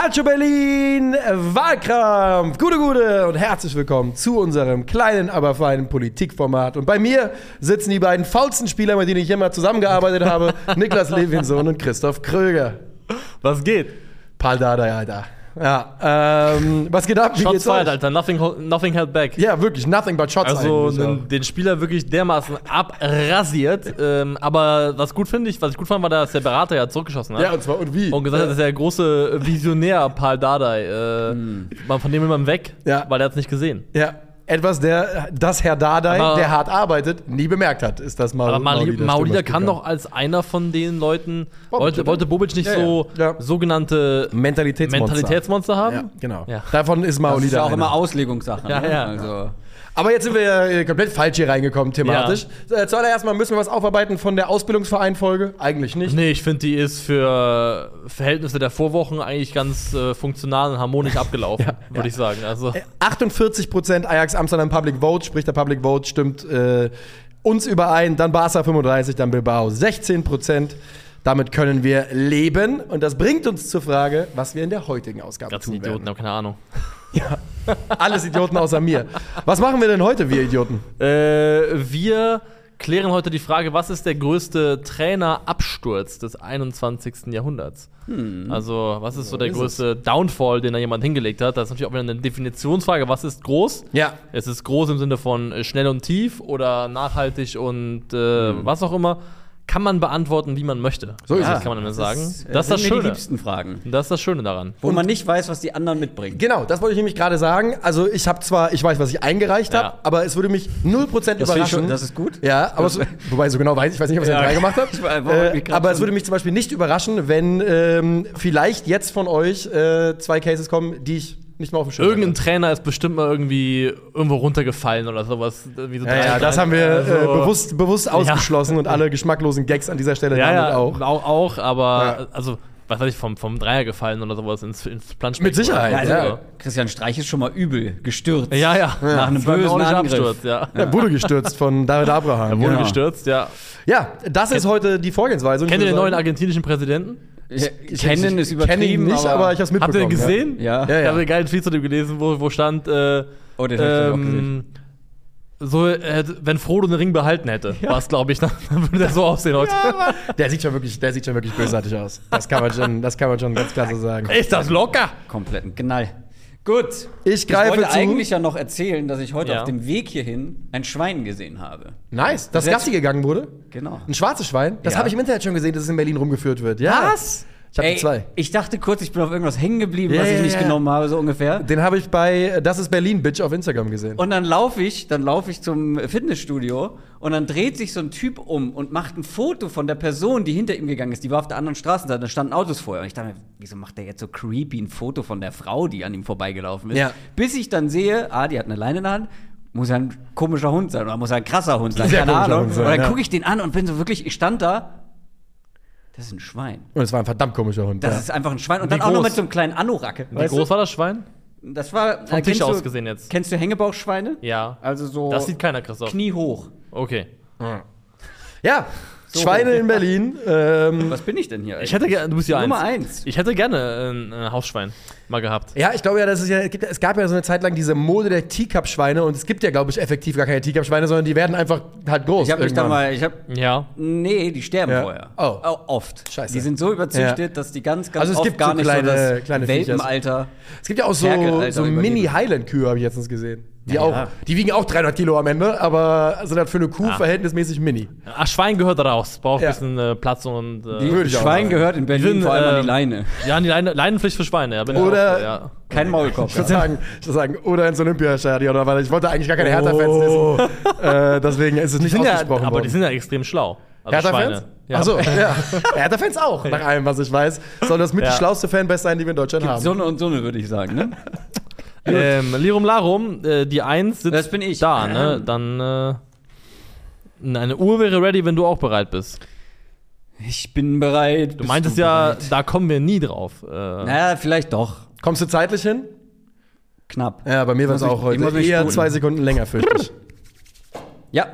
Calcio Berlin, Wahlkampf, gute, gute und herzlich willkommen zu unserem kleinen, aber feinen Politikformat. Und bei mir sitzen die beiden faulsten Spieler, mit denen ich immer zusammengearbeitet habe, Niklas Levinson und Christoph Kröger. Was geht? Paul Dardai, Alter. Ja, ähm, was geht ab? Wie Shots fired? Alter. Nothing, nothing held back. Ja, wirklich, nothing but shots. Also den, den Spieler wirklich dermaßen abrasiert. ähm, aber was gut finde ich, was ich gut fand, war, dass der Berater ja zurückgeschossen hat. Ja, und zwar, und wie? und gesagt hat, dass der große Visionär Paul Dardai, äh, man- von dem will man weg, Ja. weil er hat es nicht gesehen. Ja, etwas, der, das Herr Dardai, Aber- der hart arbeitet, nie bemerkt hat, ist das mal. Aber Maulida, Maulida kann doch als einer von den Leuten, Bobic, wollte, wollte Bobic nicht Ja, so Ja. sogenannte Mentalitätsmonster. Mentalitätsmonster haben? Ja, genau. Ja. Davon ist Das Maulida. ist ja auch einer. immer Auslegungssache. Ja, ne? ja. Also, Aber jetzt sind wir ja äh, komplett falsch hier reingekommen thematisch. Äh, zuallererst mal müssen wir was aufarbeiten von der Ausbildungsverein-Folge. Eigentlich nicht. Nee, ich finde, die ist für Verhältnisse der Vorwochen eigentlich ganz äh, funktional und harmonisch abgelaufen, würde ich sagen. Also, 48% Ajax Amsterdam Public Vote, sprich der Public Vote stimmt äh, uns überein. Dann Barca 35, dann Bilbao 16%. Damit können wir leben. Und das bringt uns zur Frage, was wir in der heutigen Ausgabe ganzen tun Idioten, werden. habe keine Ahnung. Alles Idioten außer mir. Was machen wir denn heute, wir Idioten? Äh, wir klären heute die Frage, was ist der größte Trainerabsturz des 21. Jahrhunderts? Also, was ist so der ist größte Downfall, den da jemand hingelegt hat? Das ist natürlich auch wieder eine Definitionsfrage. Was ist groß? Ja. Es ist groß im Sinne von äh, schnell und tief oder nachhaltig und äh, was auch immer. Kann man beantworten, wie man möchte. So ist das es. kann man immer sagen. Das, äh, das ist das sind mir die Schöne. liebsten Fragen. Das ist das Schöne daran. Wo man nicht weiß, was die anderen mitbringen. Genau, das wollte ich nämlich gerade sagen. Also ich habe zwar, ich weiß, was ich eingereicht habe, Ja. aber es würde mich 0% Das, finde ich überraschen. schon, das ist gut. ja, aber so, wobei so genau weiß ich, weiß nicht, was ich Ja. ja. gemacht habe. Ich war einfach Äh, aber es würde mich zum Beispiel nicht überraschen, wenn ähm, vielleicht jetzt von euch äh, zwei Cases kommen, die ich nicht mal auf dem Schirm Irgendein hatte. Trainer ist bestimmt mal irgendwie irgendwo runtergefallen oder sowas. So Ja, ja, das haben wir Also- äh, bewusst, bewusst ausgeschlossen und alle geschmacklosen Gags an dieser Stelle Ja, damit ja, auch. auch. auch, aber Ja. also, was weiß ich, vom, vom Dreier gefallen oder sowas ins, ins Planschbecken. Mit Sicherheit, oder so. Also, ja. Christian Streich ist schon mal übel gestürzt. Ja, ja. Nach einem bösen. Absturz, ja. Er wurde gestürzt von David Abraham. Er wurde genau. gestürzt, ja. Ja, das ist heute die Vorgehensweise. Kennt ihr den neuen argentinischen Präsidenten? Ich, Ich- kennen ich- ist ich kenn ihn übertrieben, nicht, aber, ich habe es mitbekommen. Habt ihr den gesehen? Ja. Ja, Ich ja. habe einen geilen Tweet zu dem gelesen, wo, wo stand, äh, Oh, den ich auch ähm, so, äh, wenn Frodo den Ring behalten hätte, war es, glaube ich, dann, dann würde der so aussehen heute. Der sieht schon wirklich, der sieht schon wirklich bösartig aus. Das kann man schon, das kann man schon ganz klar so sagen. Ist das locker? Kompletten Knall. Gut. Ich greife wollte zu. eigentlich ja noch erzählen, dass ich heute Ja. auf dem Weg hierhin ein Schwein gesehen habe. Nice, das Das Gassi gegangen wurde. Genau. Ein schwarzes Schwein. Das Ja. habe ich im Internet schon gesehen, dass es in Berlin rumgeführt wird. Ja. Was? Ich habe Ey, zwei. ich dachte kurz, ich bin auf irgendwas hängen geblieben, Ja, was ich nicht ja. genommen habe, so ungefähr. Den habe ich bei Das ist Berlin Bitch auf Instagram gesehen. Und dann laufe ich, dann laufe ich zum Fitnessstudio und dann dreht sich so ein Typ um und macht ein Foto von der Person, die hinter ihm gegangen ist. Die war auf der anderen Straßenseite, da standen Autos vorher. Und ich dachte mir, wieso macht der jetzt so creepy ein Foto von der Frau, die an ihm vorbeigelaufen ist? Ja. Bis ich dann sehe, ah, die hat eine Leine in der Hand. Muss ja ein komischer Hund sein oder muss ja ein krasser Hund sein, keine Ahnung. Sein, und dann ja. gucke ich den an und bin so wirklich, ich stand da, das ist ein Schwein. Und es war ein verdammt komischer Hund. Das ja. ist einfach ein Schwein. Und Wie dann auch noch groß? mit so einem kleinen Anorak. Wie weißt groß du? war das Schwein? Das war Vom äh, Tisch aus du- gesehen jetzt. Kennst du Hängebauchschweine? Ja. Also so Das sieht keiner, Christoph. kniehoch. Okay. ja, Schweine in Berlin. Ähm, Was bin ich denn hier? Ich hätte gerne, du bist ja Nummer eins. eins. Ich hätte gerne ein, ein Hausschwein mal gehabt. ja, ich glaube ja, dass es ja, es, gibt, ja- es gab ja so eine Zeit lang diese Mode der Teacup-Schweine und es gibt ja, glaube ich, effektiv gar keine Teacup-Schweine, sondern die werden einfach halt groß. Ich habe mich da mal, ich habe Ja. Nee, die sterben Ja. vorher. Oh. oft. Scheiße. Die sind so überzüchtet, Ja. dass die ganz, ganz Also es oft gibt gar so nicht kleine- so das kleine. Welpenalter. Es gibt ja auch so, so. Mini-Highland-Kühe, habe ich letztens gesehen. Die, Ja, auch, ja. die wiegen auch 300 Kilo am Ende, aber sind halt für eine Kuh Ja. verhältnismäßig mini. Ach, Schwein gehört raus. Braucht Ja. ein bisschen äh, Platz und. Äh, Die Würde ich auch Schwein gehört in Berlin bin, vor allem an ähm, die Leine. ja, die Leine, Leinenpflicht für Schweine. Ja, bin ich Oder- ja. Kein Maulkorb. Ich würde sagen, ich würd sagen, oder ins Olympiastadion, oder weil ich wollte eigentlich gar keine Hertha-Fans Oh. wissen. Äh, deswegen ist es nicht sind ja, ausgesprochen aber worden. die sind ja extrem schlau. Also Hertha-Fans? Ja. Achso, ja. Hertha-Fans auch, nach allem, was ich weiß. Soll das mit Ja. die schlauste Fanbase sein, die wir in Deutschland haben. So eine und so eine, würde ich sagen. Ne? Ähm, Lirum Larum, äh, die Eins sitzt Das bin ich. da, ne? Ähm. Dann. Äh, eine Uhr wäre ready, wenn du auch bereit bist. Ich bin bereit. Du meintest ja, da kommen wir nie drauf. Äh, Naja, vielleicht doch. Kommst du zeitlich hin? Knapp. Ja, bei mir war es auch ich heute eher sputen. zwei Sekunden länger, fürchte ich. Ja.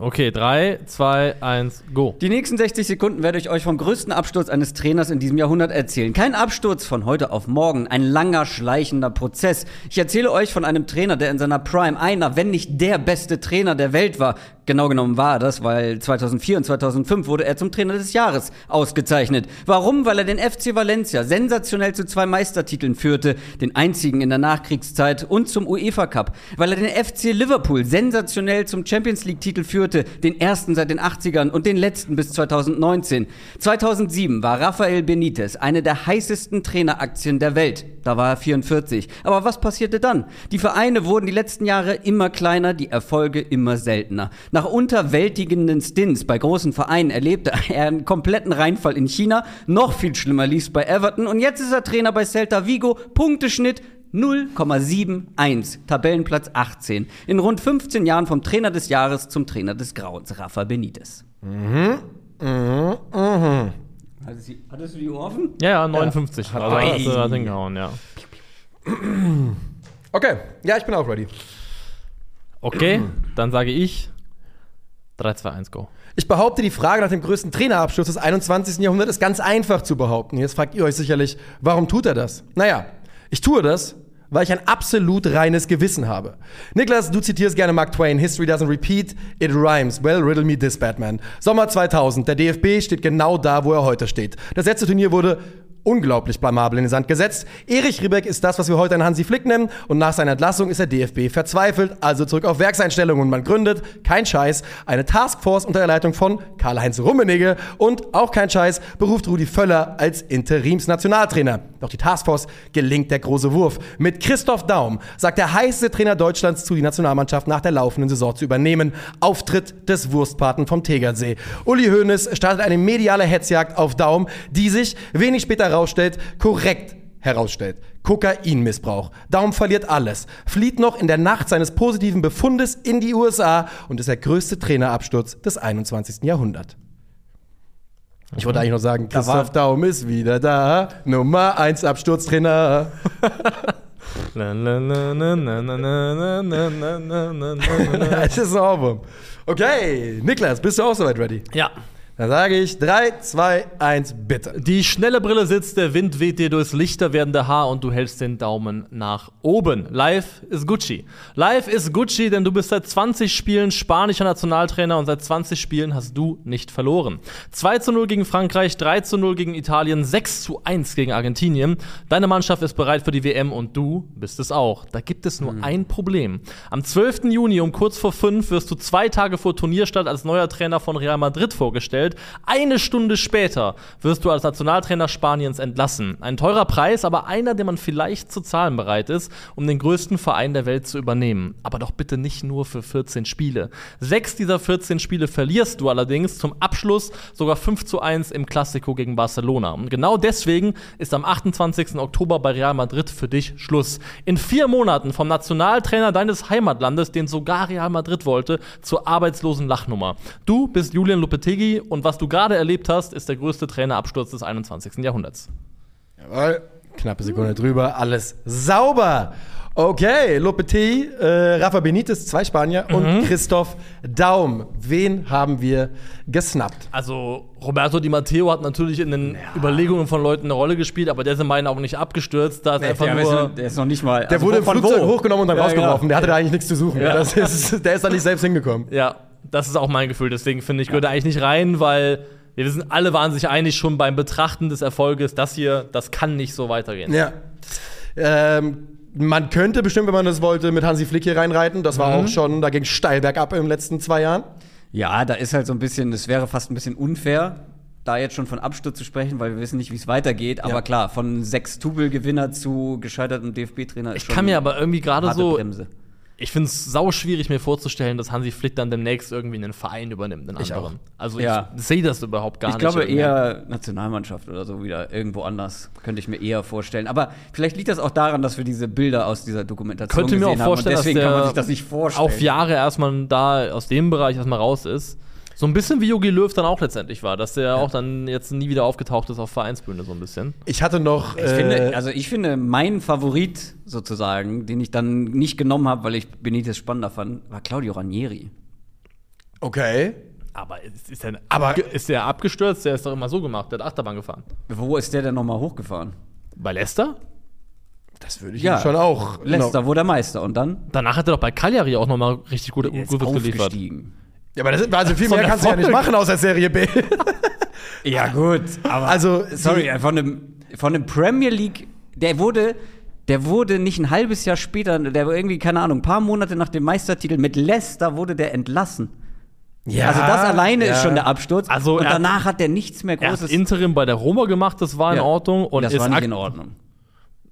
Okay, 3, 2, 1, go. Die nächsten 60 Sekunden werde ich euch vom größten Absturz eines Trainers in diesem Jahrhundert erzählen. Kein Absturz von heute auf morgen, ein langer, schleichender Prozess. Ich erzähle euch von einem Trainer, der in seiner Prime einer, wenn nicht der beste Trainer der Welt war. Genau genommen war das, weil 2004 und 2005 wurde er zum Trainer des Jahres ausgezeichnet. Warum? Weil er den FC Valencia sensationell zu zwei Meistertiteln führte, den einzigen in der Nachkriegszeit und zum UEFA Cup. Weil er den FC Liverpool sensationell zum Champions League Titel führte, den ersten seit den 80ern und den letzten bis 2019. 2007 war Rafael Benitez eine der heißesten Traineraktien der Welt. Da war er 44. Aber was passierte dann? Die Vereine wurden die letzten Jahre immer kleiner, die Erfolge immer seltener. Unterwältigenden Stints bei großen Vereinen erlebte er einen kompletten Reinfall in China. Noch viel schlimmer lief bei Everton. Und jetzt ist er Trainer bei Celta Vigo. Punkteschnitt 0,71. Tabellenplatz 18. In rund 15 Jahren vom Trainer des Jahres zum Trainer des Grauens, Rafa Benitez. Mhm, mhm. Hattest du die offen? Ja, ja, 59. Also hast du hingehauen, ja. Okay, ja, ich bin auch ready. Okay, dann sage ich 3, 2, 1, go. Ich behaupte, die Frage nach dem größten Trainerabschluss des 21. Jahrhunderts ist ganz einfach zu behaupten. Jetzt fragt ihr euch sicherlich, warum tut er das? Naja, ich tue das, weil ich ein absolut reines Gewissen habe. Niklas, du zitierst gerne Mark Twain, History doesn't repeat, it rhymes. Well, riddle me this, Batman. Sommer 2000, der DFB steht genau da, wo er heute steht. Das letzte Turnier wurde unglaublich blamabel in den Sand gesetzt. Erich Ribbeck ist das, was wir heute einen Hansi Flick nennen und nach seiner Entlassung ist der DFB verzweifelt, also zurück auf Werkseinstellungen und man gründet, kein Scheiß, eine Taskforce unter der Leitung von Karl-Heinz Rummenigge und auch kein Scheiß, beruft Rudi Völler als Interimsnationaltrainer. Doch die Taskforce gelingt der große Wurf. Mit Christoph Daum sagt der heiße Trainer Deutschlands zu, die Nationalmannschaft nach der laufenden Saison zu übernehmen. Auftritt des Wurstpaten vom Tegernsee. Uli Hoeneß startet eine mediale Hetzjagd auf Daum, die sich wenig später herausstellt, korrekt herausstellt. Kokainmissbrauch. Daum verliert alles. Flieht noch in der Nacht seines positiven Befundes in die USA und ist der größte Trainerabsturz des 21. Jahrhunderts. Ich wollte eigentlich noch sagen, Christoph Daum ist wieder da. Nummer 1 Absturztrainer. Es ist ein Ohrwurm. Okay, Niklas, bist du auch soweit ready? Ja. Dann sage ich 3, 2, 1, bitte. Die schnelle Brille sitzt, der Wind weht dir durchs lichter werdende Haar und du hältst den Daumen nach oben. Live ist Gucci. Live ist Gucci, denn du bist seit 20 Spielen spanischer Nationaltrainer und seit 20 Spielen hast du nicht verloren. 2 zu 0 gegen Frankreich, 3 zu 0 gegen Italien, 6 zu 1 gegen Argentinien. Deine Mannschaft ist bereit für die WM und du bist es auch. Da gibt es nur ein Problem. Am 12. Juni um kurz vor 5 wirst du zwei Tage vor Turnierstart als neuer Trainer von Real Madrid vorgestellt. Eine Stunde später wirst du als Nationaltrainer Spaniens entlassen. Ein teurer Preis, aber einer, den man vielleicht zu zahlen bereit ist, um den größten Verein der Welt zu übernehmen. Aber doch bitte nicht nur für 14 Spiele. Sechs dieser 14 Spiele verlierst du allerdings zum Abschluss sogar 5 zu 1 im Classico gegen Barcelona. Und genau deswegen ist am 28. Oktober bei Real Madrid für dich Schluss. In vier Monaten vom Nationaltrainer deines Heimatlandes, den sogar Real Madrid wollte, zur arbeitslosen Lachnummer. Du bist Julian Lopetegui und was du gerade erlebt hast, ist der größte Trainerabsturz des 21. Jahrhunderts. Jawohl. Knappe Sekunde drüber, alles sauber. Okay, Lopetegui, äh, Rafa Benitez, zwei Spanier und Christoph Daum. Wen haben wir gesnappt? Also Roberto Di Matteo hat natürlich in den Überlegungen von Leuten eine Rolle gespielt, aber der ist in meinen Augen nicht abgestürzt. Da ist einfach Der, nur. der ist noch nicht mal. Der also wurde im von Flugzeug wo? hochgenommen und dann Ja, rausgeworfen. genau. Der hatte da eigentlich nichts zu suchen. Ja. Das ist, der ist da nicht selbst hingekommen. Ja, das ist auch mein Gefühl. Deswegen finde ich, gehört er eigentlich nicht rein, weil wir sind alle waren sich einig schon beim Betrachten des Erfolges, das hier, das kann nicht so weitergehen. Ja. Ähm, man könnte bestimmt, wenn man das wollte, mit Hansi Flick hier reinreiten. Das war auch schon, da ging steil bergab in den letzten zwei Jahren. Ja, da ist halt so ein bisschen, es wäre fast ein bisschen unfair, da jetzt schon von Absturz zu sprechen, weil wir wissen nicht, wie es weitergeht. Aber Ja. klar, von sechs Tubel-Gewinner zu gescheitertem DFB-Trainer ist Ich kann mir aber irgendwie gerade so. Bremse. Ich finde es sau schwierig, mir vorzustellen, dass Hansi Flick dann demnächst irgendwie einen Verein übernimmt, einen Ich anderen. auch. Also Ja. ich sehe das überhaupt gar Ich nicht. glaube irgendwie. eher Nationalmannschaft oder so wieder irgendwo anders. Könnte ich mir eher vorstellen. Aber vielleicht liegt das auch daran, dass wir diese Bilder aus dieser Dokumentation Könnte mir gesehen auch vorstellen, haben. Und deswegen dass der kann man sich das nicht vorstellen. auf Jahre erstmal da aus dem Bereich erstmal raus ist. So ein bisschen wie Jogi Löw dann auch letztendlich war, dass der auch dann jetzt nie wieder aufgetaucht ist auf Vereinsbühne so ein bisschen. Ich hatte noch. Ich finde, äh, also ich finde, mein Favorit sozusagen, den ich dann nicht genommen habe, weil ich Benitez spannender fand, war Claudio Ranieri. Okay. Aber ist, ist, der, Aber- ist der abgestürzt? Der ist doch immer so gemacht. Der hat Achterbahn gefahren. Wo ist der denn nochmal hochgefahren? Bei Leicester? Das würde ich Ja, schon auch. Leicester wurde Meister und dann Danach hat er doch bei Cagliari auch nochmal richtig gute, gut geliefert. Ja, aber das ist, also viel So mehr kannst du ja nicht machen aus der Serie B. Ja, gut. Aber Also, sorry, die- von einem, von einem Premier League, der wurde, der wurde nicht ein halbes Jahr später, der war irgendwie, keine Ahnung, ein paar Monate nach dem Meistertitel mit Leicester wurde der entlassen. Ja, also das alleine ja. ist schon der Absturz. Also und er hat- danach hat der nichts mehr Er hat Großes. Interim bei der Roma gemacht, das war in Ja. Ordnung. Und das ist war nicht in Ordnung.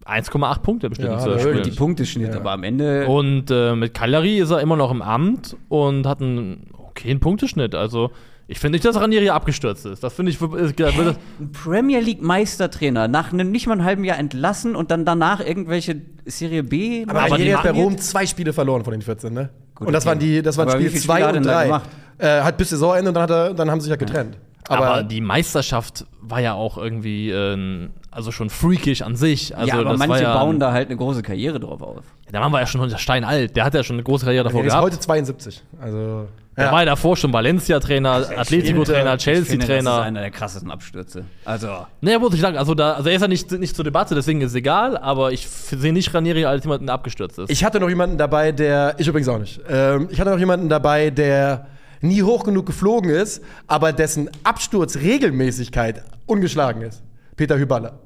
1,8 Punkte bestimmt Ja, Spielen. wirklich. Die Punkteschnitt, Ja. aber am Ende. Und äh, mit Cagliari ist er immer noch im Amt und hat einen okayen Punkteschnitt. Also ich finde nicht, dass Ranieri abgestürzt ist. Das finde ich. Ist, das- ein Premier League Meistertrainer nach einem nicht mal einem halben Jahr entlassen und dann danach irgendwelche Serie B. Aber Ranieri hat bei Rom zwei Spiele verloren von den 14, ne? Gut, und das okay. waren die, das waren Aber Spiel viele Spiele 2 hat er und denn da 3. gemacht? Äh, hat bis Saisonende und dann, hat er, dann haben sie sich ja getrennt. aber, Aber, die Meisterschaft war ja auch irgendwie, äh, also schon freakish an sich. Also ja, aber das manche war ja, bauen da halt eine große Karriere drauf auf. Der Mann war ja schon steinalt. Der hat ja schon eine große Karriere davor der ist gehabt. heute 72. Also, Der war ja davor schon Valencia-Trainer, Atletico-Trainer, finde, das ist Chelsea-Trainer. einer der krassesten Abstürze. Also, Naja, muss ich sagen, also, da, also er ist ja nicht, nicht zur Debatte, deswegen ist es egal, aber ich sehe nicht Ranieri als jemanden, der abgestürzt ist. Ich hatte noch jemanden dabei, der. Ich übrigens auch nicht. Ähm, ich hatte noch jemanden dabei, der nie hoch genug geflogen ist, aber dessen Absturzregelmäßigkeit ungeschlagen ist. Peter Hüballer.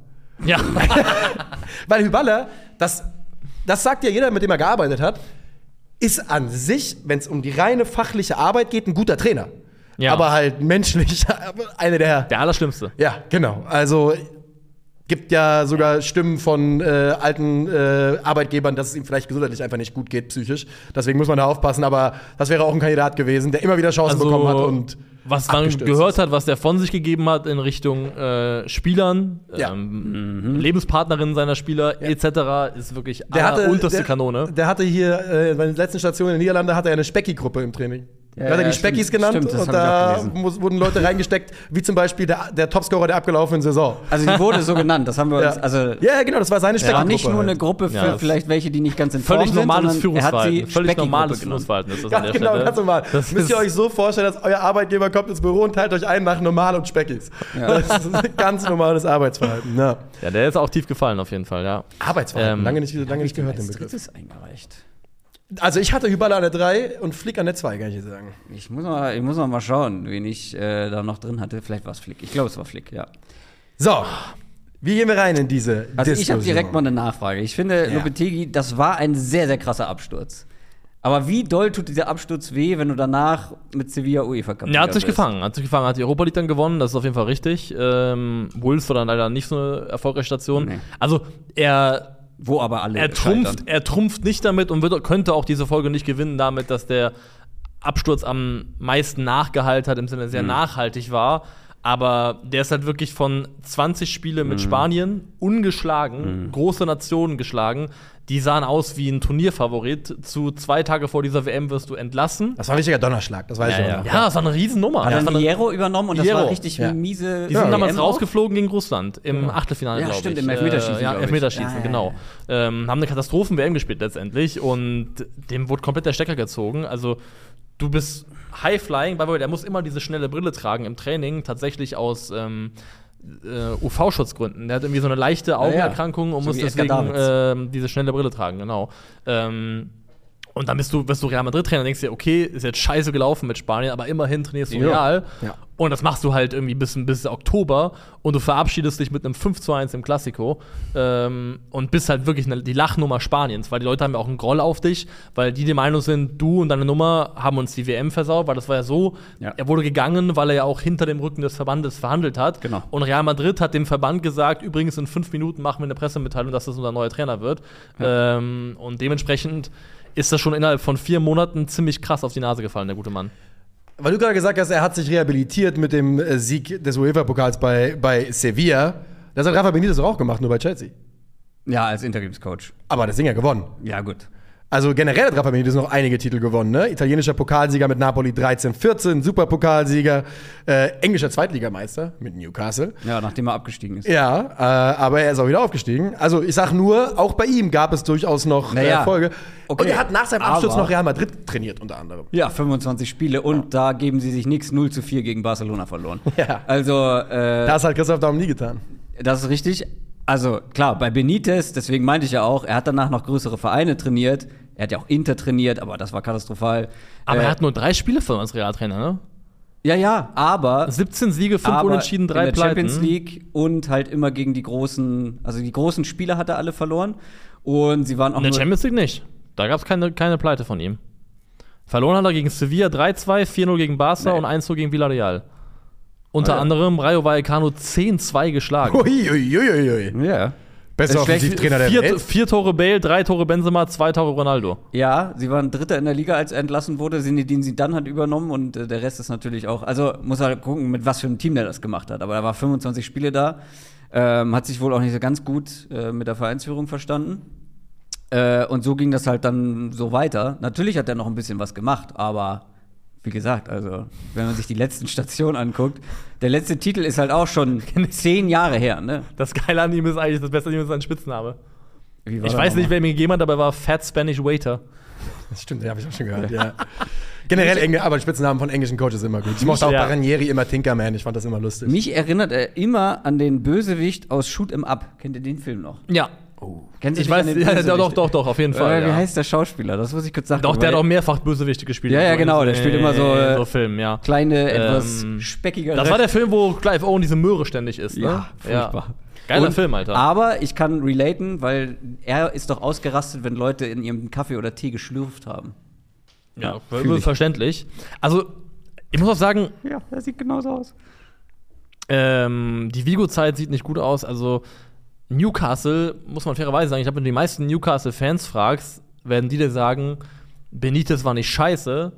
Ja. Weil Hüballer, das, das sagt ja jeder, mit dem er gearbeitet hat, ist an sich, wenn es um die reine fachliche Arbeit geht, ein guter Trainer. Ja. Aber halt menschlich eine der. Der Allerschlimmste. Ja, genau. Also gibt ja sogar Stimmen von äh, alten äh, Arbeitgebern, dass es ihm vielleicht gesundheitlich einfach nicht gut geht, psychisch. Deswegen muss man da aufpassen. Aber das wäre auch ein Kandidat gewesen, der immer wieder Chancen Also, bekommen hat und was man gehört hat, was der von sich gegeben hat in Richtung äh, Spielern, Ja. ähm, Lebenspartnerinnen seiner Spieler etc., ist wirklich Der hatte, unterste der, Kanone. Der hatte hier äh, bei den letzten Stationen in den Niederlanden hatte er eine Specki-Gruppe im Training. Ja, da hat er ja, die Speckis stimmt, genannt stimmt, und da muss, wurden Leute reingesteckt, wie zum Beispiel der, der Topscorer der abgelaufenen Saison. also die wurde so genannt. Das haben wir uns. Ja. Also, ja, genau, das war seine war Specky-Gruppe. nicht nur eine. Gruppe für Ja, vielleicht welche, die nicht ganz in Form Völlig sind, normales sondern er hat sie Führungsverhalten. Völlig normales. Führungsverhalten ist das an Ja, der genau, Stelle. ganz normal. Das Müsst ihr euch so vorstellen, dass euer Arbeitgeber kommt ins Büro und teilt euch ein nach normal und Speckis. Das ist ein ganz normales Arbeitsverhalten. Ja. Ja, der ist auch tief gefallen auf jeden Fall, ja. Arbeitsverhalten, Ähm, lange nicht, lange nicht gehört, den Begriff. drittes eingereicht. Also ich hatte Hüballer an der 3 und Flick an der 2, kann ich dir sagen. Ich muss mal, ich muss mal, mal schauen, wen ich äh, da noch drin hatte. Vielleicht war es Flick. Ich glaube, es war Flick, ja. So, wie gehen wir rein in diese Also ich Diskussion? habe direkt mal eine Nachfrage. Ich finde, Ja. Lopetegui, das war ein sehr, sehr krasser Absturz. Aber wie doll tut dieser Absturz weh, wenn du danach mit Sevilla UEFA Cup Ja, hat sich gefangen, hat sich gefangen, hat die Europa League dann gewonnen, das ist auf jeden Fall richtig. Ähm, Wolves war dann leider nicht so eine erfolgreiche Station. Nee. Also er, Wo aber alle er trumpft, er trumpft nicht damit und wird, könnte auch diese Folge nicht gewinnen damit, dass der Absturz am meisten nachgehalten hat, im Sinne Mhm. sehr nachhaltig war. Aber der ist halt wirklich von 20 Spiele Mhm. mit Spanien ungeschlagen, große Nationen geschlagen. Die sahen aus wie ein Turnierfavorit. Zu zwei Tage vor dieser WM wirst du entlassen. Das war ein richtiger Donnerschlag, das weiß Ja, ich ja. noch. Ja, das war eine Riesennummer. Hat war dann Hierro übernommen und das Hierro, war richtig ja. miese. Die sind WM damals rausgeflogen gegen Russland im Achtelfinale, Ja, glaube stimmt, ich. im Elfmeterschießen, Äh, ja, ich. Elfmeterschießen, Ja, ja, genau. Ähm, haben eine Katastrophen-WM gespielt letztendlich und dem wurde komplett der Stecker gezogen. Also du bist High-Flying, way, der muss immer diese schnelle Brille tragen im Training, tatsächlich aus ähm, äh, UV-Schutzgründen. Der hat irgendwie so eine leichte Augenerkrankung und So muss wie Edgar deswegen ähm, diese schnelle Brille tragen, genau. Ähm, und dann bist du, bist du Real Madrid-Trainer und denkst dir, okay, ist jetzt scheiße gelaufen mit Spanien, aber immerhin trainierst du Ja. Real. Ja. Und das machst du halt irgendwie bis, bis Oktober und du verabschiedest dich mit einem 5 zu 1 im Klassiko ähm, und bist halt wirklich eine, die Lachnummer Spaniens, weil die Leute haben ja auch einen Groll auf dich, weil die der Meinung sind, du und deine Nummer haben uns die WM versaut, weil das war ja so, Ja. er wurde gegangen, weil er ja auch hinter dem Rücken des Verbandes verhandelt hat. Genau. Und Real Madrid hat dem Verband gesagt, übrigens in fünf Minuten machen wir eine Pressemitteilung, dass das unser neuer Trainer wird. Ähm, und dementsprechend ist das schon innerhalb von vier Monaten ziemlich krass auf die Nase gefallen, der gute Mann. Weil du gerade gesagt hast, er hat sich rehabilitiert mit dem äh, Sieg des UEFA-Pokals bei, bei Sevilla. Das hat Rafa Benitez doch auch gemacht, nur bei Chelsea. Ja, als Interimscoach. Aber das Ding ja gewonnen. Ja, gut. Also generell hat Rafa Benitez noch einige Titel gewonnen. Ne? Italienischer Pokalsieger mit Napoli 13-14, Superpokalsieger, äh, englischer Zweitligameister mit Newcastle. Ja, nachdem er abgestiegen ist. Ja, äh, aber er ist auch wieder aufgestiegen. Also ich sag nur, auch bei ihm gab es durchaus noch Naja, äh, Erfolge. okay, Und er hat nach seinem Absturz aber- noch Real Madrid trainiert unter anderem. Ja, 25 Spiele und da geben sie sich nichts. 0 zu 4 gegen Barcelona verloren. Ja. Also, äh, Das hat Christoph Daum nie getan. Das ist richtig. Also klar, bei Benitez, deswegen meinte ich ja auch, er hat danach noch größere Vereine trainiert. Er hat ja auch Inter trainiert, aber das war katastrophal. Aber Äh, er hat nur drei Spiele verloren als Realtrainer, ne? ja, ja, aber 17 Siege, 5 aber Unentschieden, drei in der Pleiten. Champions League und halt immer gegen die großen, also die großen Spieler hat er alle verloren und sie waren auch In der Champions League nicht. Da gab es keine, keine Pleite von ihm. Verloren hat er gegen Sevilla 3-2, 4-0 gegen Barca Nee. und 1-0 gegen Villarreal. Unter Ah, ja. anderem Rayo Vallecano 10-2 geschlagen. Uiuiuiui. Ja. Bester schlecht. Offensivtrainer der vier, Welt. vier Tore Bale, drei Tore Benzema, zwei Tore Ronaldo. Ja, sie waren Dritter in der Liga, als er entlassen wurde. Sinedin Zidane hat übernommen und äh, der Rest ist natürlich auch. Also muss halt gucken, mit was für einem Team der das gemacht hat. Aber er war 25 Spiele da, ähm, hat sich wohl auch nicht so ganz gut äh, mit der Vereinsführung verstanden. Äh, und so ging das halt dann so weiter. Natürlich hat er noch ein bisschen was gemacht, aber wie gesagt, also wenn man sich die letzten Stationen anguckt, der letzte Titel ist halt auch schon zehn Jahre her. Ne? Das Geile an ihm ist eigentlich, das Beste an ihm ist sein Spitzname. Ich weiß nicht, wer ihm gegeben hat, aber er war Fat Spanish Waiter. Das stimmt, den habe ich auch schon gehört, ja. Generell, Engl aber Spitznamen von englischen Coaches immer gut. Ich mochte auch Ja. Baranieri immer Tinkerman, ich fand das immer lustig. Mich erinnert er immer an den Bösewicht aus Shoot 'em Up. Kennt ihr den Film noch? Ja. Kennen Sie Ich weiß, ja, doch, doch, doch, auf jeden Fall. Äh, wie ja. heißt der Schauspieler? Das muss ich kurz sagen. Doch, der hat auch mehrfach Bösewichte gespielt. Ja, ja, genau, der spielt immer so, in äh, so Filmen, ja. kleine, etwas Ähm, speckigere. Das war der Film, wo Clive Owen diese Möhre ständig ist, ne? Ja, furchtbar. Geiler Und- Film, Alter. Aber ich kann relaten, weil er ist doch ausgerastet, wenn Leute in ihrem Kaffee oder Tee geschlürft haben. ja, ich. verständlich. Also, ich muss auch sagen, Ja, er sieht genauso aus. ähm, die Vigo-Zeit sieht nicht gut aus. Also, Newcastle, muss man fairerweise sagen, ich glaube, wenn du die meisten Newcastle-Fans fragst, werden die dir sagen, Benitez war nicht scheiße.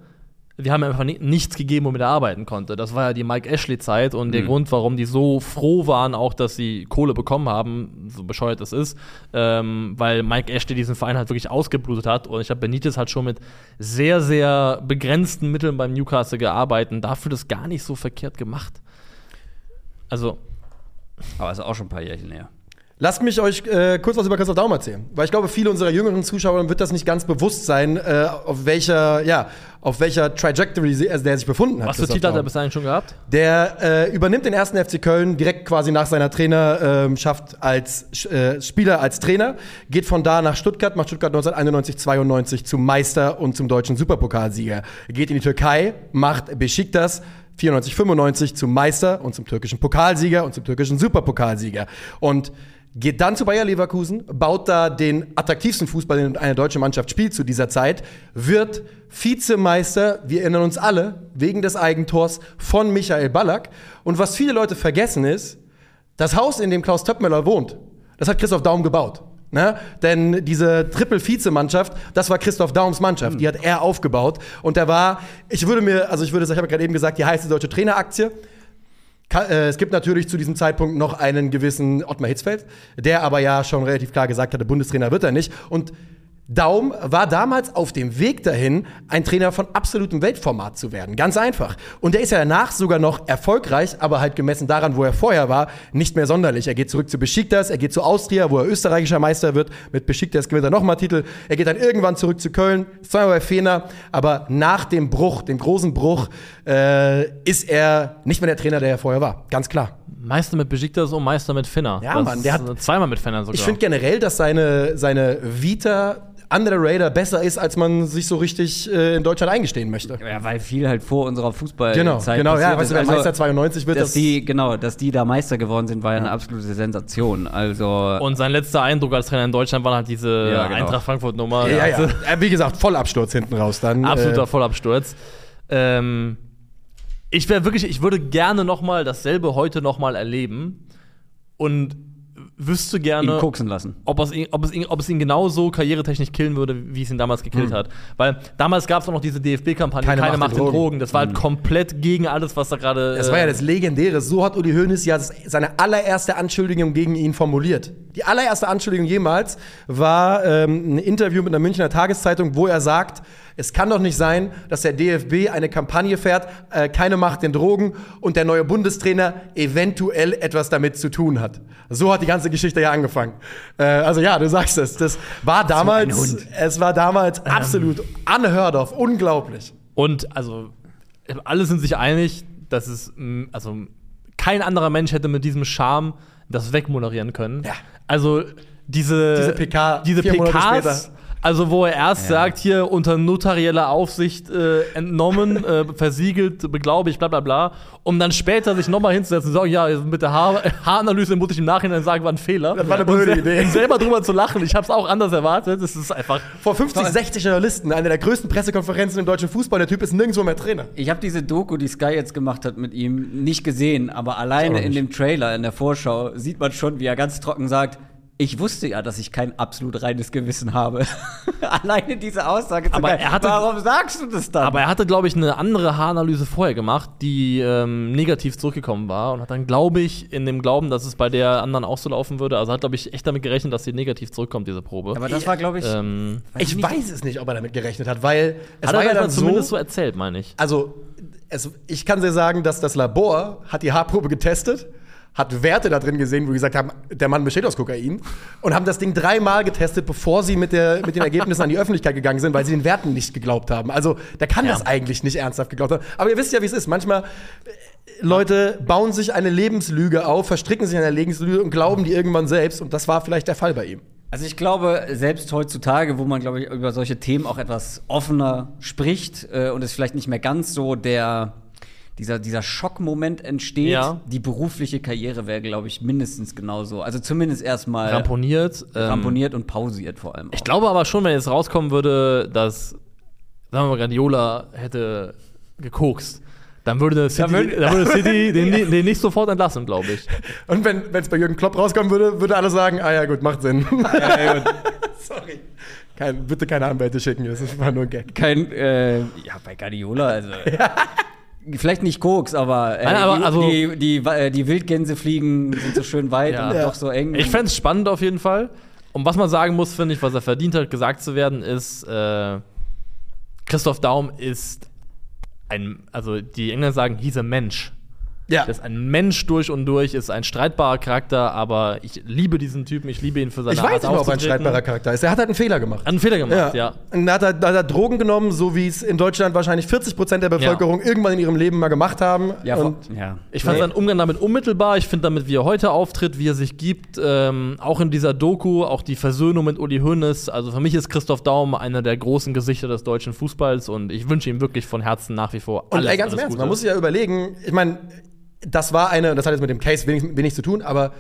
Wir haben einfach ni nichts gegeben, womit er arbeiten konnte. Das war ja die Mike Ashley-Zeit und der Grund, warum die so froh waren, auch dass sie Kohle bekommen haben, so bescheuert es ist, ähm, weil Mike Ashley diesen Verein halt wirklich ausgeblutet hat. Und ich glaube, Benitez hat schon mit sehr, sehr begrenzten Mitteln beim Newcastle gearbeitet und dafür das gar nicht so verkehrt gemacht. Also, Aber ist auch schon ein paar Jährchen her. Lasst mich euch äh, kurz was über Christoph Daum erzählen. Weil ich glaube, viele unserer jüngeren Zuschauer wird das nicht ganz bewusst sein, äh, auf welcher, ja, auf welcher Trajectory sie, also der sich befunden hat. was für Titel hat er bis dahin schon gehabt? Der äh, übernimmt den ersten FC Köln direkt quasi nach seiner Trainerschaft als äh, Spieler, als Trainer, geht von da nach Stuttgart, macht Stuttgart 1991, 92 zum Meister und zum deutschen Superpokalsieger. Geht in die Türkei, macht Besiktas 94, 95 zum Meister und zum türkischen Pokalsieger und zum türkischen Superpokalsieger. Und geht dann zu Bayer Leverkusen, baut da den attraktivsten Fußball, den eine deutsche Mannschaft spielt zu dieser Zeit, wird Vizemeister, wir erinnern uns alle, wegen des Eigentors von Michael Ballack. Und was viele Leute vergessen ist, das Haus, in dem Klaus Töppmöller wohnt, das hat Christoph Daum gebaut. Ne? Denn diese Triple-Vize-Mannschaft, das war Christoph Daums Mannschaft, die hat er aufgebaut. Und der war, ich würde mir, also ich würde sagen, ich habe gerade eben gesagt, die heiße deutsche Traineraktie. Äh, Es gibt natürlich zu diesem Zeitpunkt noch einen gewissen Ottmar Hitzfeld, der aber ja schon relativ klar gesagt hatte, Bundestrainer wird er nicht. Und Daum war damals auf dem Weg dahin, ein Trainer von absolutem Weltformat zu werden. Ganz einfach. Und er ist ja danach sogar noch erfolgreich, aber halt gemessen daran, wo er vorher war, nicht mehr sonderlich. Er geht zurück zu Besiktas, er geht zu Austria, wo er österreichischer Meister wird. Mit Besiktas gewinnt er nochmal Titel. Er geht dann irgendwann zurück zu Köln, zweimal bei Fener. Aber nach dem Bruch, dem großen Bruch, äh, ist er nicht mehr der Trainer, der er vorher war. Ganz klar. Meister mit Besiktas und Meister mit Finner. Ja, Das Mann, der hat- zweimal mit Finner sogar. Ich finde generell, dass seine, seine Vita under the radar besser ist, als man sich so richtig äh, in Deutschland eingestehen möchte. Ja, weil viel halt vor unserer Fußballzeit Genau, genau, ja, weißt du, wer Also, Meister 92 wird, dass das- die, genau, dass die da Meister geworden sind, war ja eine absolute Sensation. Also, und sein letzter Eindruck als Trainer in Deutschland war halt diese Ja, genau. Eintracht Frankfurt-Nummer. Ja, ja. Also, Äh, Wie gesagt, Vollabsturz hinten raus dann. absoluter Äh, Vollabsturz. Ähm, ich wäre wirklich, ich würde gerne noch mal dasselbe heute noch mal erleben und wüsste Ihn gerne, koksen lassen. ob es, ihn, ob, es ihn, ob es ihn genauso karrieretechnisch killen würde, wie es ihn damals gekillt hat. Weil damals gab es auch noch diese DFB-Kampagne, Keine keine, Macht Macht in Drogen. Drogen. Das war halt komplett gegen alles, was da gerade. Das war ja äh, das Legendäre. So hat Uli Hoeneß ja seine allererste Anschuldigung gegen ihn formuliert. Die allererste Anschuldigung jemals war ähm, ein Interview mit einer Münchner Tageszeitung, wo er sagt, es kann doch nicht sein, dass der DFB eine Kampagne fährt, äh, keine Macht in Drogen und der neue Bundestrainer eventuell etwas damit zu tun hat. So hat die ganze Geschichte ja angefangen. Äh, also ja, du sagst es. Das war damals, Hund. es war damals absolut unheard of, unglaublich. Und also, alle sind sich einig, dass es, mh, also, kein anderer Mensch hätte mit diesem Charme das wegmoderieren können. Ja. Also, diese, Diese PK, diese PKs. Also, wo er erst sagt, hier unter notarieller Aufsicht äh, entnommen, äh, versiegelt, beglaubigt, bla bla bla, um dann später sich nochmal hinzusetzen und sagen, ja, mit der Haar Haaranalyse muss ich im Nachhinein sagen, war ein Fehler. Das war eine Und blöde Idee. selber drüber zu lachen, ich habe es auch anders erwartet. Das ist einfach. Vor 50, 60 Journalisten, eine der größten Pressekonferenzen im deutschen Fußball. Der Typ ist nirgendwo mehr Trainer. Ich habe diese Doku, die Sky jetzt gemacht hat mit ihm, nicht gesehen, aber alleine in dem Trailer, in der Vorschau, sieht man schon, wie er ganz trocken sagt, ich wusste ja, dass ich kein absolut reines Gewissen habe. Alleine diese Aussage zu Aber er hatte- Warum sagst du das dann? Aber er hatte, glaube ich, eine andere Haaranalyse vorher gemacht, die ähm, negativ zurückgekommen war und hat dann, glaube ich, in dem Glauben, dass es bei der anderen auch so laufen würde, also hat, glaube ich, echt damit gerechnet, dass sie negativ zurückkommt, diese Probe. Aber das war, glaube ich, ähm, Ich nicht. weiß es nicht, ob er damit gerechnet hat, weil es hat war er ja dann zumindest so, so erzählt, meine ich. also es, ich kann dir sagen, dass das Labor hat die Haarprobe getestet, hat Werte da drin gesehen, wo die gesagt haben, der Mann besteht aus Kokain und haben das Ding dreimal getestet, bevor sie mit, der, mit den Ergebnissen an die Öffentlichkeit gegangen sind, weil sie den Werten nicht geglaubt haben. Also der kann Ja. das eigentlich nicht ernsthaft geglaubt haben. Aber ihr wisst ja, wie es ist. Manchmal äh, Leute bauen sich eine Lebenslüge auf, verstricken sich in eine Lebenslüge und glauben die irgendwann selbst. Und das war vielleicht der Fall bei ihm. Also ich glaube, selbst heutzutage, wo man, glaube ich, über solche Themen auch etwas offener spricht äh, und es vielleicht nicht mehr ganz so der dieser, dieser Schockmoment entsteht, Ja. die berufliche Karriere wäre, glaube ich, mindestens genauso. Also zumindest erstmal Ramponiert. ähm, ramponiert und pausiert vor allem. Auch. Ich glaube aber schon, wenn jetzt rauskommen würde, dass, sagen wir mal, Guardiola hätte gekokst, dann würde City, würde- dann würde City den, den nicht sofort entlassen, glaube ich. Und wenn es bei Jürgen Klopp rauskommen würde, würde alle sagen, ah ja gut, macht Sinn. Ja, gut. Sorry. Kein, bitte keine Anwälte schicken, das ist einfach nur ein Gag. Kein, äh, ja, bei Guardiola, also. Vielleicht nicht Koks, aber, äh, Nein, aber die, also- die, die, äh, die Wildgänse fliegen sind so schön weit Ja. und doch so eng. Ich fände es spannend auf jeden Fall. Und was man sagen muss, finde ich, was er verdient hat, gesagt zu werden, ist, äh, Christoph Daum ist ein, also die Engländer sagen, he's a Mensch. Ja. Das ist ein Mensch durch und durch, ist ein streitbarer Charakter, aber ich liebe diesen Typen, ich liebe ihn für seine Ich Art weiß nicht, ob er ein streitbarer Charakter ist. Er hat halt einen Fehler gemacht. Hat einen Fehler gemacht, ja. Und da hat er, da hat er Drogen genommen, so wie es in Deutschland wahrscheinlich 40 Prozent der Bevölkerung irgendwann in ihrem Leben mal gemacht haben. ja, und ja. Ich fand Nee. seinen Umgang damit unmittelbar. Ich finde damit, wie er heute auftritt, wie er sich gibt, ähm, auch in dieser Doku, auch die Versöhnung mit Uli Hoeneß. Also für mich ist Christoph Daum einer der großen Gesichter des deutschen Fußballs und ich wünsche ihm wirklich von Herzen nach wie vor Und alles, ey, ganz im alles Ernst, Gute. man muss sich ja überlegen, ich meine, das war eine, das hat jetzt mit dem Case wenig, wenig zu tun, aber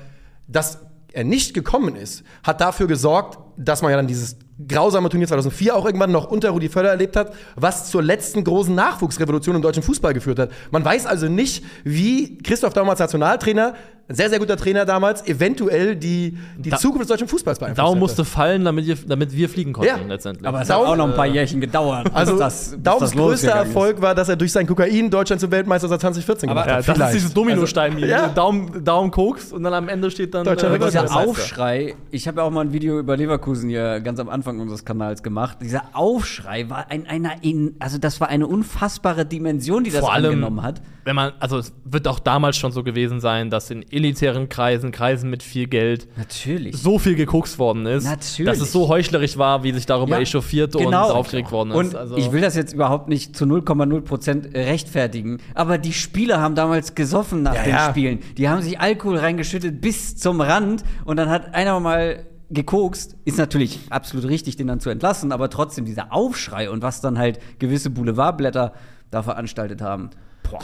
dass er nicht gekommen ist, hat dafür gesorgt, dass man ja dann dieses grausame Turnier 2004 auch irgendwann noch unter Rudi Völler erlebt hat, was zur letzten großen Nachwuchsrevolution im deutschen Fußball geführt hat. Man weiß also nicht, wie Christoph damals Nationaltrainer, ein sehr, sehr guter Trainer damals, eventuell die, die Da- Zukunft des deutschen Fußballs beeinflusst Daum hätte. musste fallen, damit wir, damit wir fliegen konnten Ja. letztendlich. Aber es Daum- hat auch noch ein paar Jährchen gedauert. Also das, Daums das größter ist. Erfolg war, dass er durch sein Kokain Deutschland zum Weltmeister seit 2014 Aber- gemacht ja, hat. das ist Vielleicht. dieses Dominostein, Also, ja. Daumen, Daumen Koks und dann am Ende steht dann Aber Rekord. dieser. Aufschrei, ich habe ja auch mal ein Video über Leverkusen hier ganz am Anfang unseres Kanals gemacht. Dieser Aufschrei war ein, einer, in, also das war eine unfassbare Dimension, die das Vor allem, angenommen hat. wenn man, also es wird auch damals schon so gewesen sein, dass in elitären Kreisen, Kreisen mit viel Geld, Natürlich. so viel gekokst worden ist, Natürlich. dass es so heuchlerisch war, wie sich darüber Ja, echauffiert und genau. aufgeregt worden ist. Und Also- ich will das jetzt überhaupt nicht zu 0,0% rechtfertigen, aber die Spieler haben damals gesoffen nach Ja, den ja. Spielen. Die haben sich Alkohol reingeschüttet bis zum Rand und dann hat einer mal gekokst. Ist natürlich absolut richtig, den dann zu entlassen, aber trotzdem dieser Aufschrei und was dann halt gewisse Boulevardblätter da veranstaltet haben. Boah.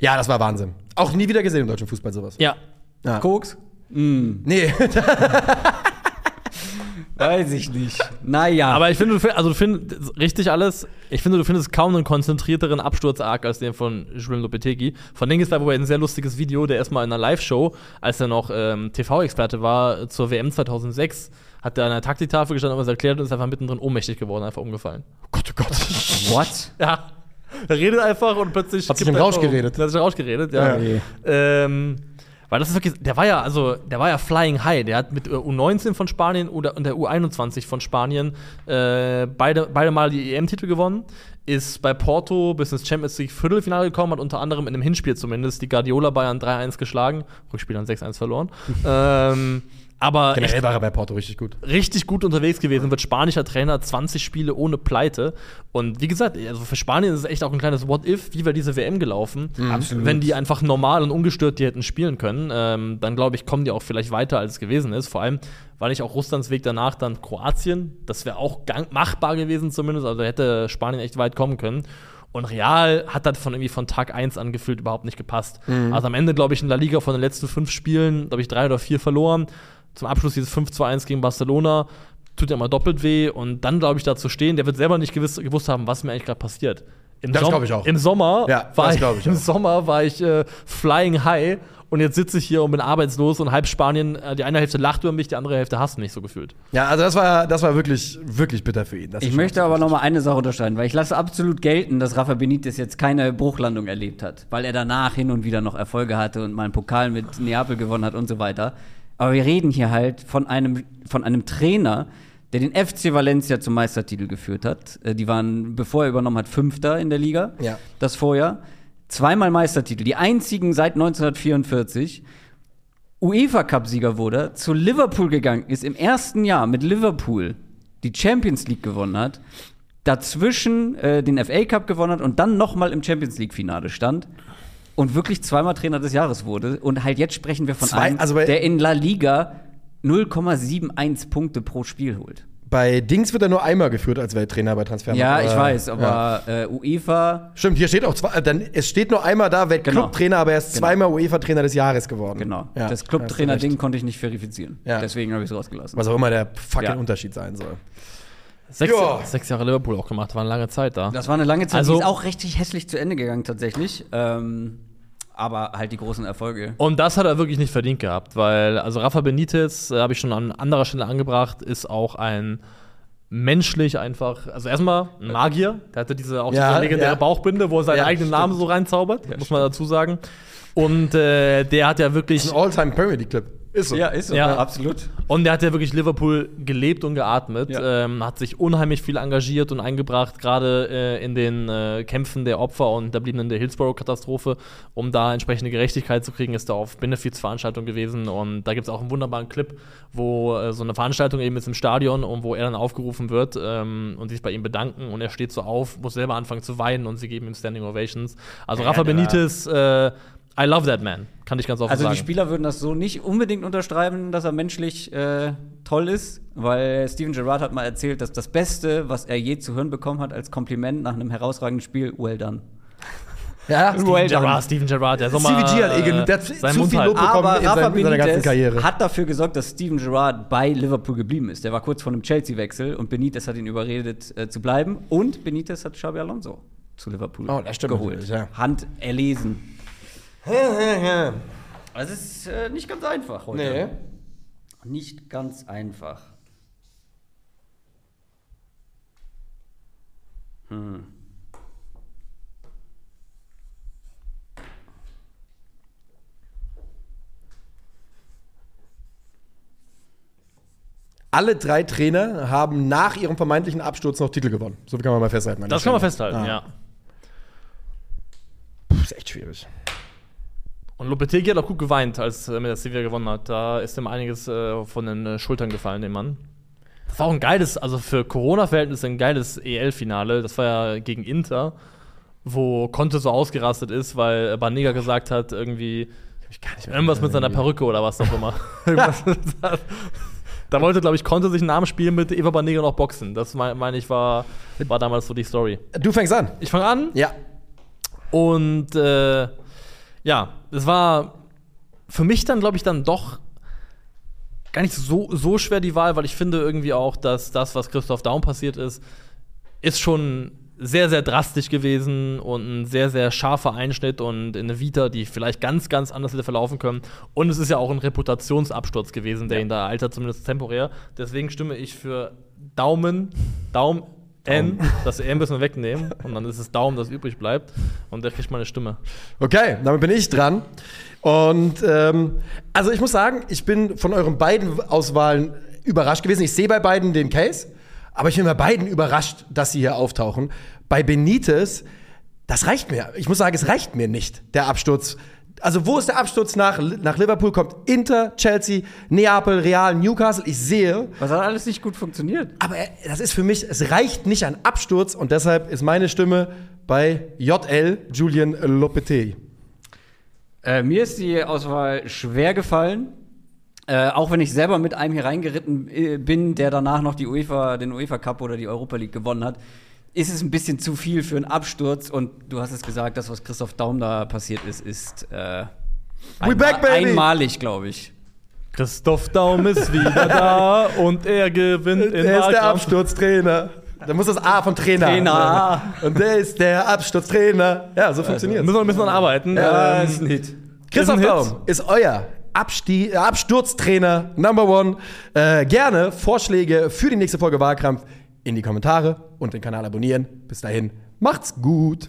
Ja, das war Wahnsinn. Auch nie wieder gesehen im deutschen Fußball sowas. ja. Ja. Koks? Mm. Nee, Weiß ich nicht. Naja. Aber ich finde, du, find- also du findest richtig alles. Ich finde, du findest kaum einen konzentrierteren Absturz-Arc als den von Julien Lopetegui. Von dem gibt es wobei ein sehr lustiges Video, der erstmal in einer Live-Show, als er noch ähm, TV-Experte war, zur WM 2006, hat er an der Taktiktafel gestanden und was erklärt und ist einfach mittendrin ohnmächtig geworden, einfach umgefallen. Oh Gott, oh Gott. What? Ja. Er redet einfach und plötzlich. Hat sich im er Rausch um. geredet. Hat sich im Rausch geredet, ja. Ja. Ähm, weil das ist wirklich, der war ja, also, der war ja flying high. Der hat mit äh, U19 von Spanien oder und der U21 von Spanien äh, beide, beide Mal die EM-Titel gewonnen. Ist bei Porto bis ins Champions League Viertelfinale gekommen, hat unter anderem in einem Hinspiel zumindest die Guardiola Bayern 3-1 geschlagen. Rückspiel dann 6-1 verloren. ähm, aber echt Generell war er bei Porto richtig gut. richtig gut unterwegs gewesen, wird spanischer Trainer, 20 Spiele ohne Pleite. Und wie gesagt, also für Spanien ist es echt auch ein kleines What-If, wie wäre diese WM gelaufen. Absolut. Wenn die einfach normal und ungestört die hätten spielen können, ähm, dann glaube ich, kommen die auch vielleicht weiter, als es gewesen ist. Vor allem war nicht auch Russlands Weg danach dann Kroatien. Das wäre auch gang machbar gewesen zumindest. Also hätte Spanien echt weit kommen können. Und Real hat das von irgendwie von Tag 1 an gefühlt überhaupt nicht gepasst. Also am Ende, glaube ich, in La Liga von den letzten fünf Spielen, glaube ich, drei oder vier verloren. Zum Abschluss dieses 5-2-1 gegen Barcelona. Tut ja mal doppelt weh. Und dann, glaube ich, da zu stehen, der wird selber nicht gewiss, gewusst haben, was mir eigentlich gerade passiert. Im Das Som- glaub ich auch. Im Sommer Ja, war ich, ich im. Sommer war ich äh, flying high und jetzt sitze ich hier und bin arbeitslos und halb Spanien, äh, die eine Hälfte lacht über mich, die andere Hälfte hasst mich so gefühlt. Ja, also das war, das war wirklich, wirklich bitter für ihn. Das Ich möchte aber noch mal eine Sache unterscheiden, weil ich lasse absolut gelten, dass Rafa Benitez jetzt keine Bruchlandung erlebt hat, weil er danach hin und wieder noch Erfolge hatte und mal einen Pokal mit Neapel gewonnen hat und so weiter. Aber wir reden hier halt von einem, von einem Trainer, der den FC Valencia zum Meistertitel geführt hat. Äh, Die waren, bevor er übernommen hat, Fünfter in der Liga. Ja. Das Vorjahr. Zweimal Meistertitel, die einzigen seit 1944. UEFA-Cup-Sieger wurde, zu Liverpool gegangen ist, im ersten Jahr mit Liverpool die Champions League gewonnen hat, dazwischen äh, den FA Cup gewonnen hat und dann nochmal im Champions League-Finale stand und wirklich zweimal Trainer des Jahres wurde. Und halt jetzt sprechen wir von Zwei- einem, also bei- der in La Liga 0,71 Punkte pro Spiel holt. Bei Dings wird er nur einmal geführt als Welttrainer bei Transfermarkt. Ja, ich Aber- weiß, aber äh, UEFA, Stimmt, hier steht auch zwei, äh, dann, es steht nur einmal da Weltclubtrainer, aber er ist Genau. zweimal UEFA-Trainer des Jahres geworden. genau. Ja, das Clubtrainer-Ding konnte ich nicht verifizieren. Ja. Deswegen habe ich es rausgelassen. Was auch immer der fucking Ja. Unterschied sein soll. Sechs, Ja. sechs Jahre Liverpool auch gemacht, war eine lange Zeit da. Das war eine lange Zeit. Also- die ist auch richtig hässlich zu Ende gegangen, tatsächlich. Ähm, aber halt die großen Erfolge. Und das hat er wirklich nicht verdient gehabt, weil, also Rafa Benitez, äh, habe ich schon an anderer Stelle angebracht, ist auch ein menschlich einfach, also erstmal ein Magier, der hatte diese auch Ja, diese legendäre ja. Bauchbinde, wo er seinen Ja, eigenen Namen stimmt. so reinzaubert, muss man dazu sagen. Und äh, der hat ja wirklich Ein All-Time Premier League-Clip. Ist so. ist Ja. absolut. Und der hat ja wirklich Liverpool gelebt und geatmet, Ja. ähm, hat sich unheimlich viel engagiert und eingebracht, gerade äh, in den äh, Kämpfen der Opfer und der bliebenen der Hillsborough-Katastrophe, um da entsprechende Gerechtigkeit zu kriegen, ist er auf Benefizveranstaltungen gewesen. Und da gibt es auch einen wunderbaren Clip, wo äh, so eine Veranstaltung eben ist im Stadion und wo er dann aufgerufen wird ähm, und sich bei ihm bedanken und er steht so auf, muss selber anfangen zu weinen und sie geben ihm Standing Ovations. Also Rafa der war- Benitez, äh, I love that man, kann ich ganz offen Also sagen. die Spieler würden das so nicht unbedingt unterschreiben, dass er menschlich äh, toll ist, weil Steven Gerrard hat mal erzählt, dass das Beste, was er je zu hören bekommen hat als Kompliment nach einem herausragenden Spiel, well done. Ja, Well Steven done. Gerrard, Steven Gerrard, der Sommer. CVG hat eh genug- der hat sein zu Mund viel. Lob bekommen Aber in seinem- in seiner ganzen Karriere. hat dafür gesorgt, dass Steven Gerrard bei Liverpool geblieben ist. Der war kurz vor einem Chelsea-Wechsel und Benitez hat ihn überredet äh, zu bleiben. Und Benitez hat Xabi Alonso zu Liverpool Oh, das stimmt geholt. ja. Hand erlesen. Also es ist äh, nicht ganz einfach heute. Nee. Nicht ganz einfach. Alle drei Trainer haben nach ihrem vermeintlichen Absturz noch Titel gewonnen. So kann man mal festhalten. Das kann man festhalten, Ah. ja. Puh, ist echt schwierig. Und Lopetegui hat auch gut geweint, als er mit der Sevilla gewonnen hat. Da ist ihm einiges äh, von den äh, Schultern gefallen, dem Mann. Das war auch ein geiles, also für Corona-Verhältnisse ein geiles EL-Finale. Das war ja gegen Inter, wo Conte so ausgerastet ist, weil Banega gesagt hat, irgendwie irgendwas mit seiner Perücke oder was auch immer. Da wollte, glaube ich, Conte sich einen Namen spielen mit Eva Banega noch boxen. Das meine mein ich war, war damals so die Story. Du fängst an. Ich fange an. Ja. Und äh, ja, es war für mich dann, glaube ich, dann doch gar nicht so, so schwer die Wahl, weil ich finde irgendwie auch, dass das, was Christoph Daum passiert ist, ist schon sehr, sehr drastisch gewesen und ein sehr, sehr scharfer Einschnitt und in eine Vita, die vielleicht ganz, ganz anders hätte verlaufen können. Und es ist ja auch ein Reputationsabsturz gewesen, der ihn da altert, zumindest temporär. Deswegen stimme ich für Daumen, Daum, N, das N müssen wir wegnehmen und dann ist es Daumen, das übrig bleibt und der kriegt meine Stimme. Okay, damit bin ich dran. Und ähm, also ich muss sagen, ich bin von euren beiden Auswahlen überrascht gewesen. Ich sehe bei beiden den Case, aber ich bin bei beiden überrascht, dass sie hier auftauchen. Bei Benitez, das reicht mir. Ich muss sagen, es reicht mir nicht, der Absturz. Also, wo ist der Absturz nach, nach Liverpool? Kommt Inter, Chelsea, Neapel, Real, Newcastle. Ich sehe, Was hat alles nicht gut funktioniert? aber das ist für mich, es reicht nicht an Absturz und deshalb ist meine Stimme bei JL Julian Lopetegui. Äh, mir ist die Auswahl schwer gefallen. Äh, auch wenn ich selber mit einem hier reingeritten äh, bin, der danach noch die UEFA, den UEFA Cup oder die Europa League gewonnen hat, ist es ein bisschen zu viel für einen Absturz. Und du hast es gesagt, das, was Christoph Daum da passiert ist, ist äh, We back, einmalig, glaube ich. Christoph Daum ist wieder da und er gewinnt in Der ist der. Absturztrainer. Da muss das A von Trainer. Trainer. Und der ist der Absturztrainer. Ja, so funktioniert Müssen wir ein bisschen arbeiten. Ja, Ähm, ist ein Hit. Christoph. Daum ist euer Abstie Absturztrainer Number One. Äh, gerne Vorschläge für die nächste Folge Wahlkampf in die Kommentare und den Kanal abonnieren. Bis dahin, macht's gut.